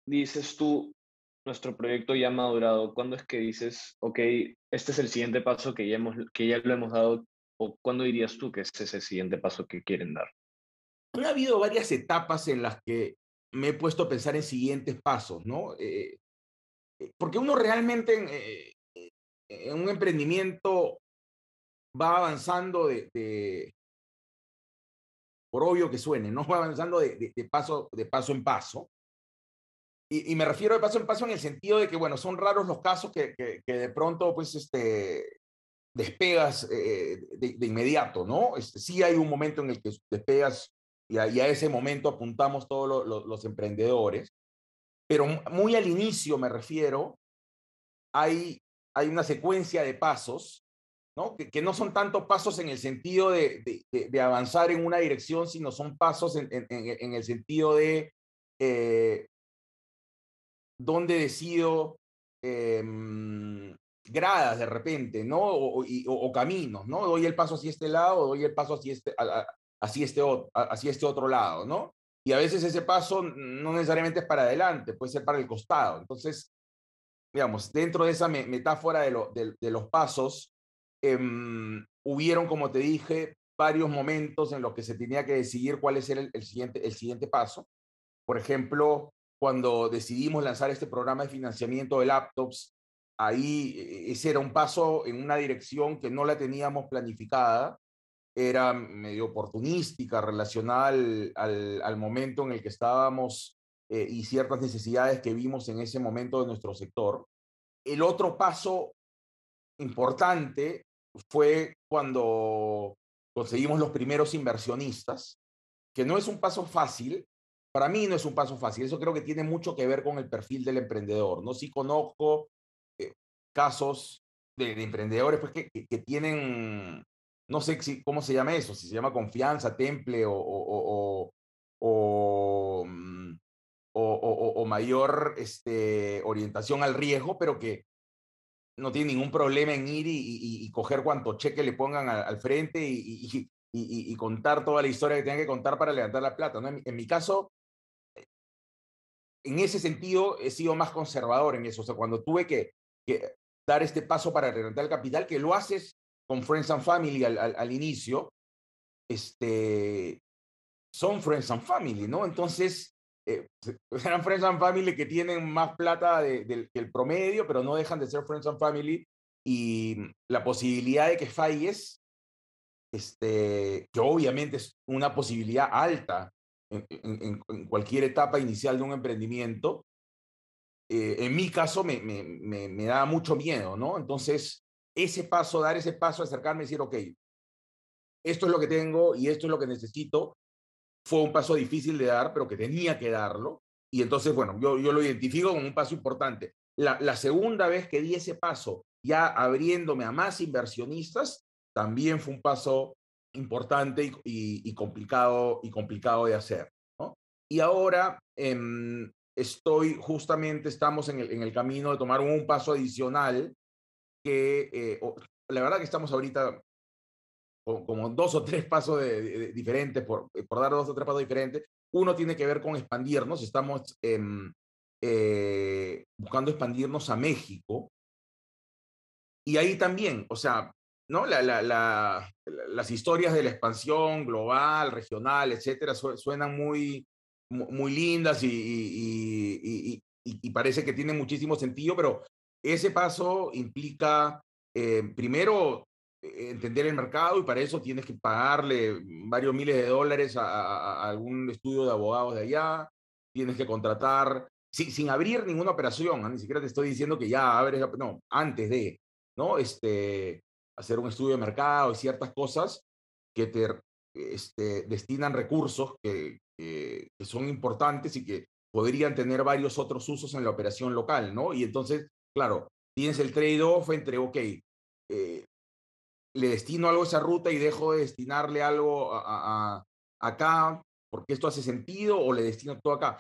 Speaker 2: dices tú, nuestro proyecto ya ha madurado? ¿Cuándo es que dices, ok, este es el siguiente paso que ya, hemos, que ya lo hemos dado? ¿O cuándo dirías tú que este es el siguiente paso que quieren dar?
Speaker 1: Ha habido varias etapas en las que me he puesto a pensar en siguientes pasos, ¿no? Eh, eh porque uno realmente en, eh, un emprendimiento va avanzando de, por obvio que suene, ¿no? Va avanzando de, de, paso, de paso en paso. Y, me refiero de paso en paso en el sentido de que, bueno, son raros los casos que, que, de pronto, pues, este, despegas eh, de, de, inmediato, ¿no? Este, sí hay un momento en el que despegas y a, ese momento apuntamos todos lo, los emprendedores, pero muy al inicio me refiero, hay, hay una secuencia de pasos ¿no? Que, no son tantos pasos en el sentido de, de, avanzar en una dirección, sino son pasos en, en, en el sentido de eh, dónde decido em, gradas de repente, ¿no? O, o, caminos, ¿no? Doy el paso hacia este lado, doy el paso hacia este, hacia este, hacia este otro lado, ¿no? Y a veces ese paso no necesariamente es para adelante, puede ser para el costado. Entonces, digamos, dentro de esa metáfora de, los pasos, em, hubieron, como te dije, varios momentos en los que se tenía que decidir cuál es el, el, siguiente, el siguiente paso. Por ejemplo, cuando decidimos lanzar este programa de financiamiento de laptops, ahí e, ese era un paso en una dirección que no la teníamos planificada, era medio oportunística, relacionada al, momento en el que estábamos eh, y ciertas necesidades que vimos en ese momento de nuestro sector. El otro paso importante fue cuando conseguimos los primeros inversionistas, que no es un paso fácil, para mí no es un paso fácil, eso creo que tiene mucho que ver con el perfil del emprendedor, ¿no? Sí conozco eh, casos de, emprendedores pues, que, que, tienen, no sé si, cómo se llama eso, si se llama confianza, temple o, o, o, mm, o mayor este, orientación al riesgo, pero que no tiene ningún problema en ir y, coger cuanto cheque le pongan al, frente y, contar toda la historia que tengan que contar para levantar la plata. ¿no? en mi caso, en ese sentido he sido más conservador en eso. O sea, cuando tuve que, dar este paso para levantar el capital, que lo haces con Friends and Family al, inicio, este, son Friends and Family, ¿no? Entonces, eh, Friends and Family que tienen más plata que el promedio, pero no dejan de ser Friends and Family. Y la posibilidad de que falles, este, que obviamente es una posibilidad alta, en, cualquier etapa inicial de un emprendimiento, eh, en mi caso me, me, me, da mucho miedo, ¿no? Entonces, ese paso, dar ese paso, acercarme y decir, ok, esto es lo que tengo y esto es lo que necesito, fue un paso difícil de dar, pero que tenía que darlo. Y entonces, bueno, yo, yo lo identifico como un paso importante. La, la segunda vez que di ese paso, ya abriéndome a más inversionistas, también fue un paso importante y, complicado, y complicado de hacer. Y ahora em, estoy justamente, estamos en el, camino de tomar un paso adicional que eh, la verdad que estamos ahorita como dos o tres pasos diferentes, por, por, dar dos o tres pasos diferentes. Uno tiene que ver con expandirnos, estamos eh, buscando expandirnos a México. Y ahí también, o sea, ¿no? La, la, las historias de la expansión global, regional, etcétera, suenan muy, muy lindas y, parece que tienen muchísimo sentido, pero ese paso implica, eh, primero, eh, entender el mercado y para eso tienes que pagarle varios miles de dólares a, algún estudio de abogados de allá, tienes que contratar, sin, sin abrir ninguna operación, ni siquiera te estoy diciendo que ya abres, no, antes de, ¿no? Este, hacer un estudio de mercado y ciertas cosas que te este, destinan recursos que, que, son importantes y que podrían tener varios otros usos en la operación local, ¿no? Y entonces, claro, tienes el trade-off entre, ok, eh, le destino algo a esa ruta y dejo de destinarle algo a, acá porque esto hace sentido o le destino todo acá.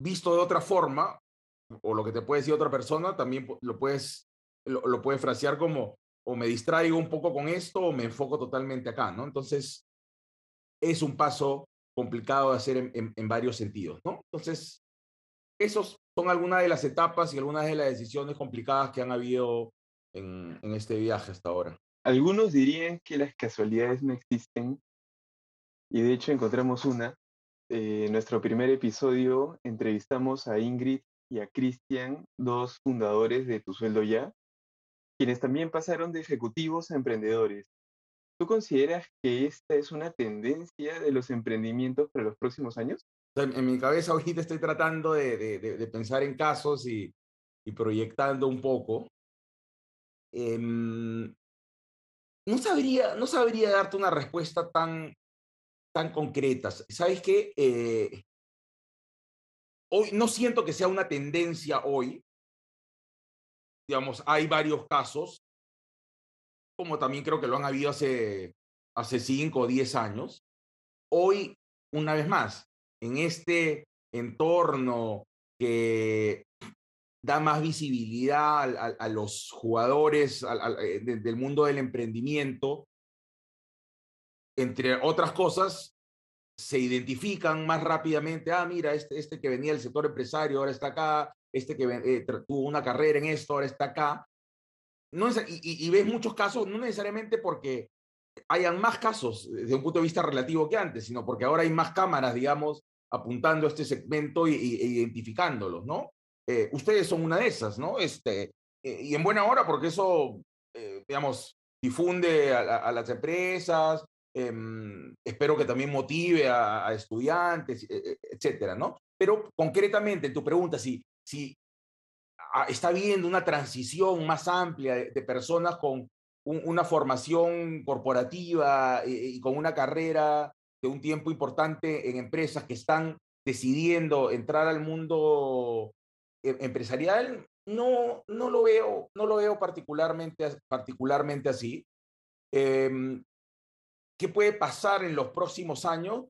Speaker 1: Visto de otra forma, o lo que te puede decir otra persona, también lo puedes, lo, lo puedes frasear como, o me distraigo un poco con esto o me enfoco totalmente acá, ¿no? Entonces, es un paso complicado de hacer en, varios sentidos, ¿no? Entonces, esos son algunas de las etapas y algunas de las decisiones complicadas que han habido en, este viaje hasta ahora.
Speaker 3: Algunos dirían que las casualidades no existen y de hecho encontramos una. Eh, en nuestro primer episodio entrevistamos a Ingrid y a Cristian, dos fundadores de Tu Sueldo Ya, quienes también pasaron de ejecutivos a emprendedores. ¿Tú consideras que esta es una tendencia de los emprendimientos para los próximos años?
Speaker 1: En mi cabeza ahorita estoy tratando de, pensar en casos y, proyectando un poco. Em, no, sabría, no sabría darte una respuesta tan, tan concreta. ¿Sabes qué? Eh, hoy no siento que sea una tendencia hoy, digamos, hay varios casos, como también creo que lo han habido hace, hace cinco o diez años. Hoy, una vez más, en este entorno que da más visibilidad a, los jugadores eh, del mundo del emprendimiento, entre otras cosas, se identifican más rápidamente, ah, mira, este, este que venía del sector empresario ahora está acá, este que eh, tuvo una carrera en esto ahora está acá. No y, y, ves muchos casos, no necesariamente porque hayan más casos desde un punto de vista relativo que antes, sino porque ahora hay más cámaras, digamos, apuntando a este segmento y, e identificándolos, ¿no? Eh, ustedes son una de esas, ¿no? Este, eh, y en buena hora porque eso, digamos, difunde a, las empresas, Em, espero que también motive a, estudiantes, e, e, etcétera, ¿no? Pero concretamente, tu pregunta, si, si está habiendo una transición más amplia de, personas con una formación corporativa y, y, con una carrera de un tiempo importante en empresas que están decidiendo entrar al mundo empresarial, no, no lo veo, no lo veo particularmente, particularmente así. Eh, ¿Qué puede pasar en los próximos años?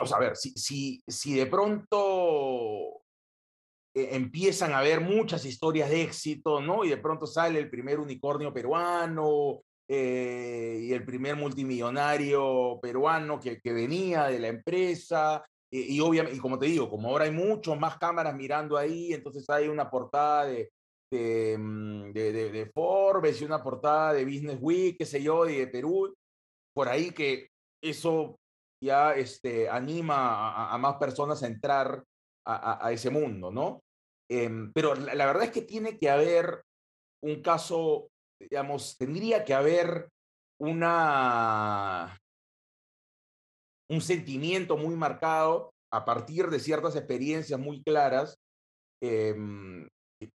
Speaker 1: O a ver, si, si, si de pronto eh, empiezan a haber muchas historias de éxito, ¿no? Y de pronto sale el primer unicornio peruano eh, y el primer multimillonario peruano que, que venía de la empresa. Y, obviamente, como te digo, como ahora hay muchos más cámaras mirando ahí, entonces hay una portada de, Mm, de, de, Forbes y una portada de Business Week, qué sé yo, de Perú, por ahí que eso ya este, anima a, más personas a entrar a, a, ese mundo, ¿no? Em, pero la, verdad es que tiene que haber un caso, digamos, tendría que haber una, un sentimiento muy marcado a partir de ciertas experiencias muy claras eh,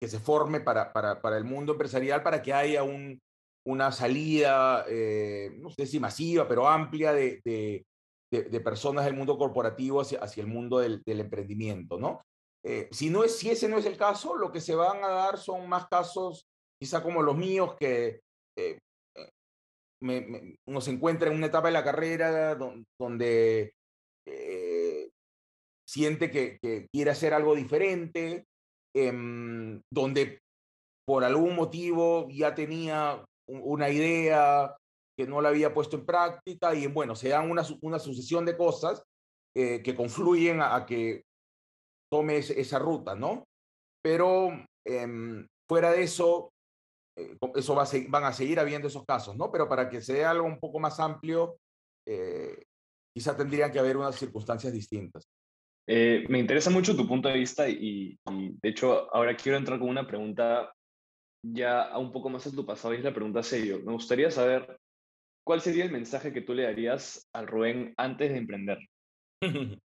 Speaker 1: que se forme para, para, para, el mundo empresarial, para que haya un, una salida, eh, no sé si masiva, pero amplia de, de, personas del mundo corporativo hacia, hacia el mundo del, del emprendimiento, ¿no? Eh, si, no es, si ese no es el caso, lo que se van a dar son más casos, quizá como los míos, que eh, me, me, uno se encuentra en una etapa de la carrera donde, donde siente que, quiere hacer algo diferente, eh, donde por algún motivo ya tenía una idea que no la había puesto en práctica y bueno, se dan una, sucesión de cosas eh, que confluyen a, que tome esa ruta, ¿no? Pero eh, fuera de eso, eh, eso va a van a seguir habiendo esos casos, ¿no? Pero para que sea algo un poco más amplio, eh, quizá tendrían que haber unas circunstancias distintas.
Speaker 2: Eh, me interesa mucho tu punto de vista y, y, de hecho ahora quiero entrar con una pregunta ya un poco más a tu pasado y es la pregunta serio. Me gustaría saber cuál sería el mensaje que tú le darías al Rubén antes de emprender.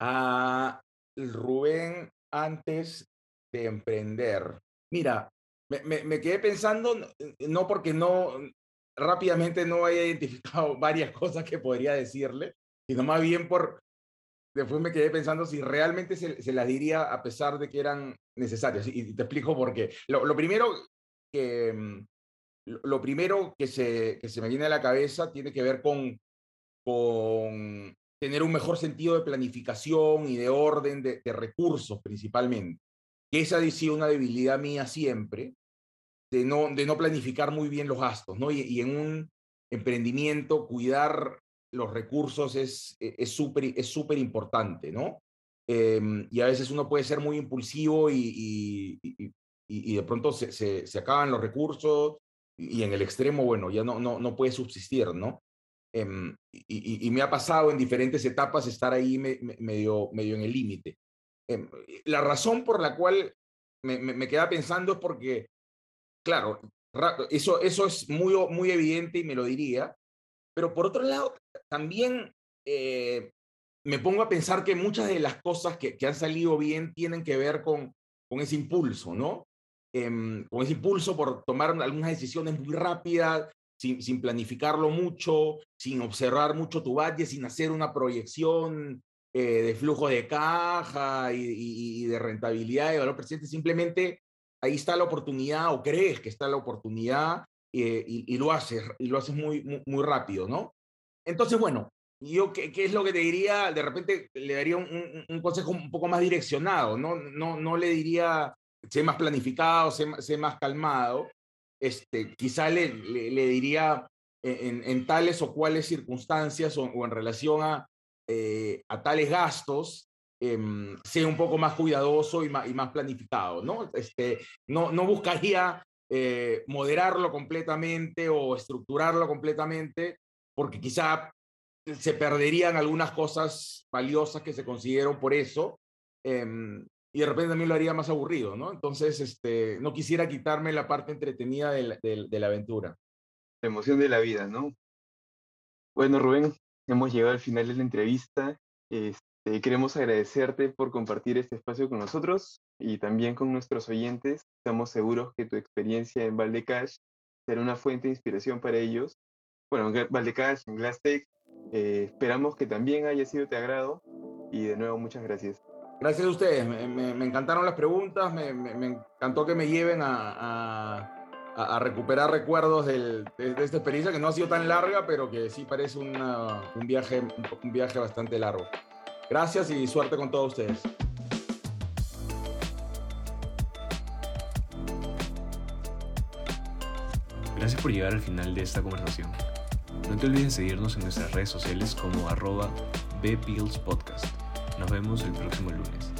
Speaker 1: a Rubén antes de emprender. Mira, me, me, me, quedé pensando, no porque no rápidamente no haya identificado varias cosas que podría decirle, sino más bien por después me quedé pensando si realmente se, se las diría a pesar de que eran necesarias. Y, te explico por qué. Lo, lo primero que, mm, lo primero que se, que se me viene a la cabeza tiene que ver con, con tener un mejor sentido de planificación y de orden de, de recursos principalmente. Que esa ha sido una debilidad mía siempre, de no, de no planificar muy bien los gastos, ¿no? Y, en un emprendimiento, cuidar los recursos es súper es súper importante, ¿no? Eh, y a veces uno puede ser muy impulsivo y, y, de pronto se, se, se, acaban los recursos y en el extremo, bueno, ya no, no, no puede subsistir, ¿no? Eh, y, me ha pasado en diferentes etapas estar ahí me, me, medio, medio en el límite. Eh, la razón por la cual me, queda pensando es porque, claro, eso, eso es muy, muy evidente y me lo diría, pero por otro lado, también eh, me pongo a pensar que muchas de las cosas que, que han salido bien tienen que ver con, con ese impulso, ¿no? Eh, con ese impulso por tomar algunas decisiones muy rápidas, sin, sin, planificarlo mucho, sin observar mucho tu budget, sin hacer una proyección eh, de flujo de caja y, de rentabilidad y valor presente. Simplemente ahí está la oportunidad o crees que está la oportunidad y, lo haces, y lo haces muy, muy, rápido, ¿no? Entonces, bueno, yo, ¿qué, ¿qué, es lo que te diría? De repente le daría un, un, consejo un poco más direccionado, ¿no? No, no le diría, sé más planificado, sé, sé más calmado. Este, quizá le, le, diría en, en, tales o cuales circunstancias o, o en relación a, eh, a tales gastos, eh, sea un poco más cuidadoso y más, y más planificado, ¿no? Este, no, no buscaría eh, moderarlo completamente o estructurarlo completamente, porque quizá se perderían algunas cosas valiosas que se consiguieron por eso, em, y de repente también lo haría más aburrido, ¿no? Entonces, este, no quisiera quitarme la parte entretenida de la, de la aventura.
Speaker 3: La emoción de la vida, ¿no? Bueno, Rubén, hemos llegado al final de la entrevista. Este, queremos agradecerte por compartir este espacio con nosotros y también con nuestros oyentes. Estamos seguros que tu experiencia en Valdecash será una fuente de inspiración para ellos. Bueno, en Valdecash, en Glasstech, eh, esperamos que también haya sido de agrado y de nuevo muchas gracias.
Speaker 1: Gracias a ustedes, me, encantaron las preguntas, me, encantó que me lleven a, a, recuperar recuerdos de, esta experiencia que no ha sido tan larga, pero que sí parece un, viaje, un viaje bastante largo. Gracias y suerte con todos ustedes.
Speaker 5: Gracias por llegar al final de esta conversación. No te olvides seguirnos en nuestras redes sociales como arroba Podcast. Nos vemos el próximo lunes.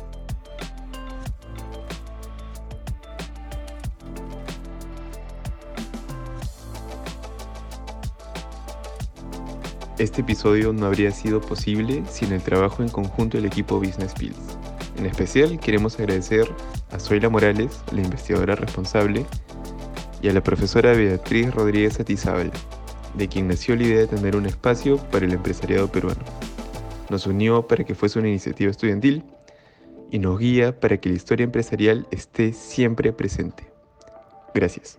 Speaker 3: Este episodio no habría sido posible sin el trabajo en conjunto del equipo Business Pills. En especial queremos agradecer a Zoila Morales, la investigadora responsable, y a la profesora Beatriz Rodríguez Atizábal, de quien nació la idea de tener un espacio para el empresariado peruano. Nos unió para que fuese una iniciativa estudiantil y nos guía para que la historia empresarial esté siempre presente. Gracias.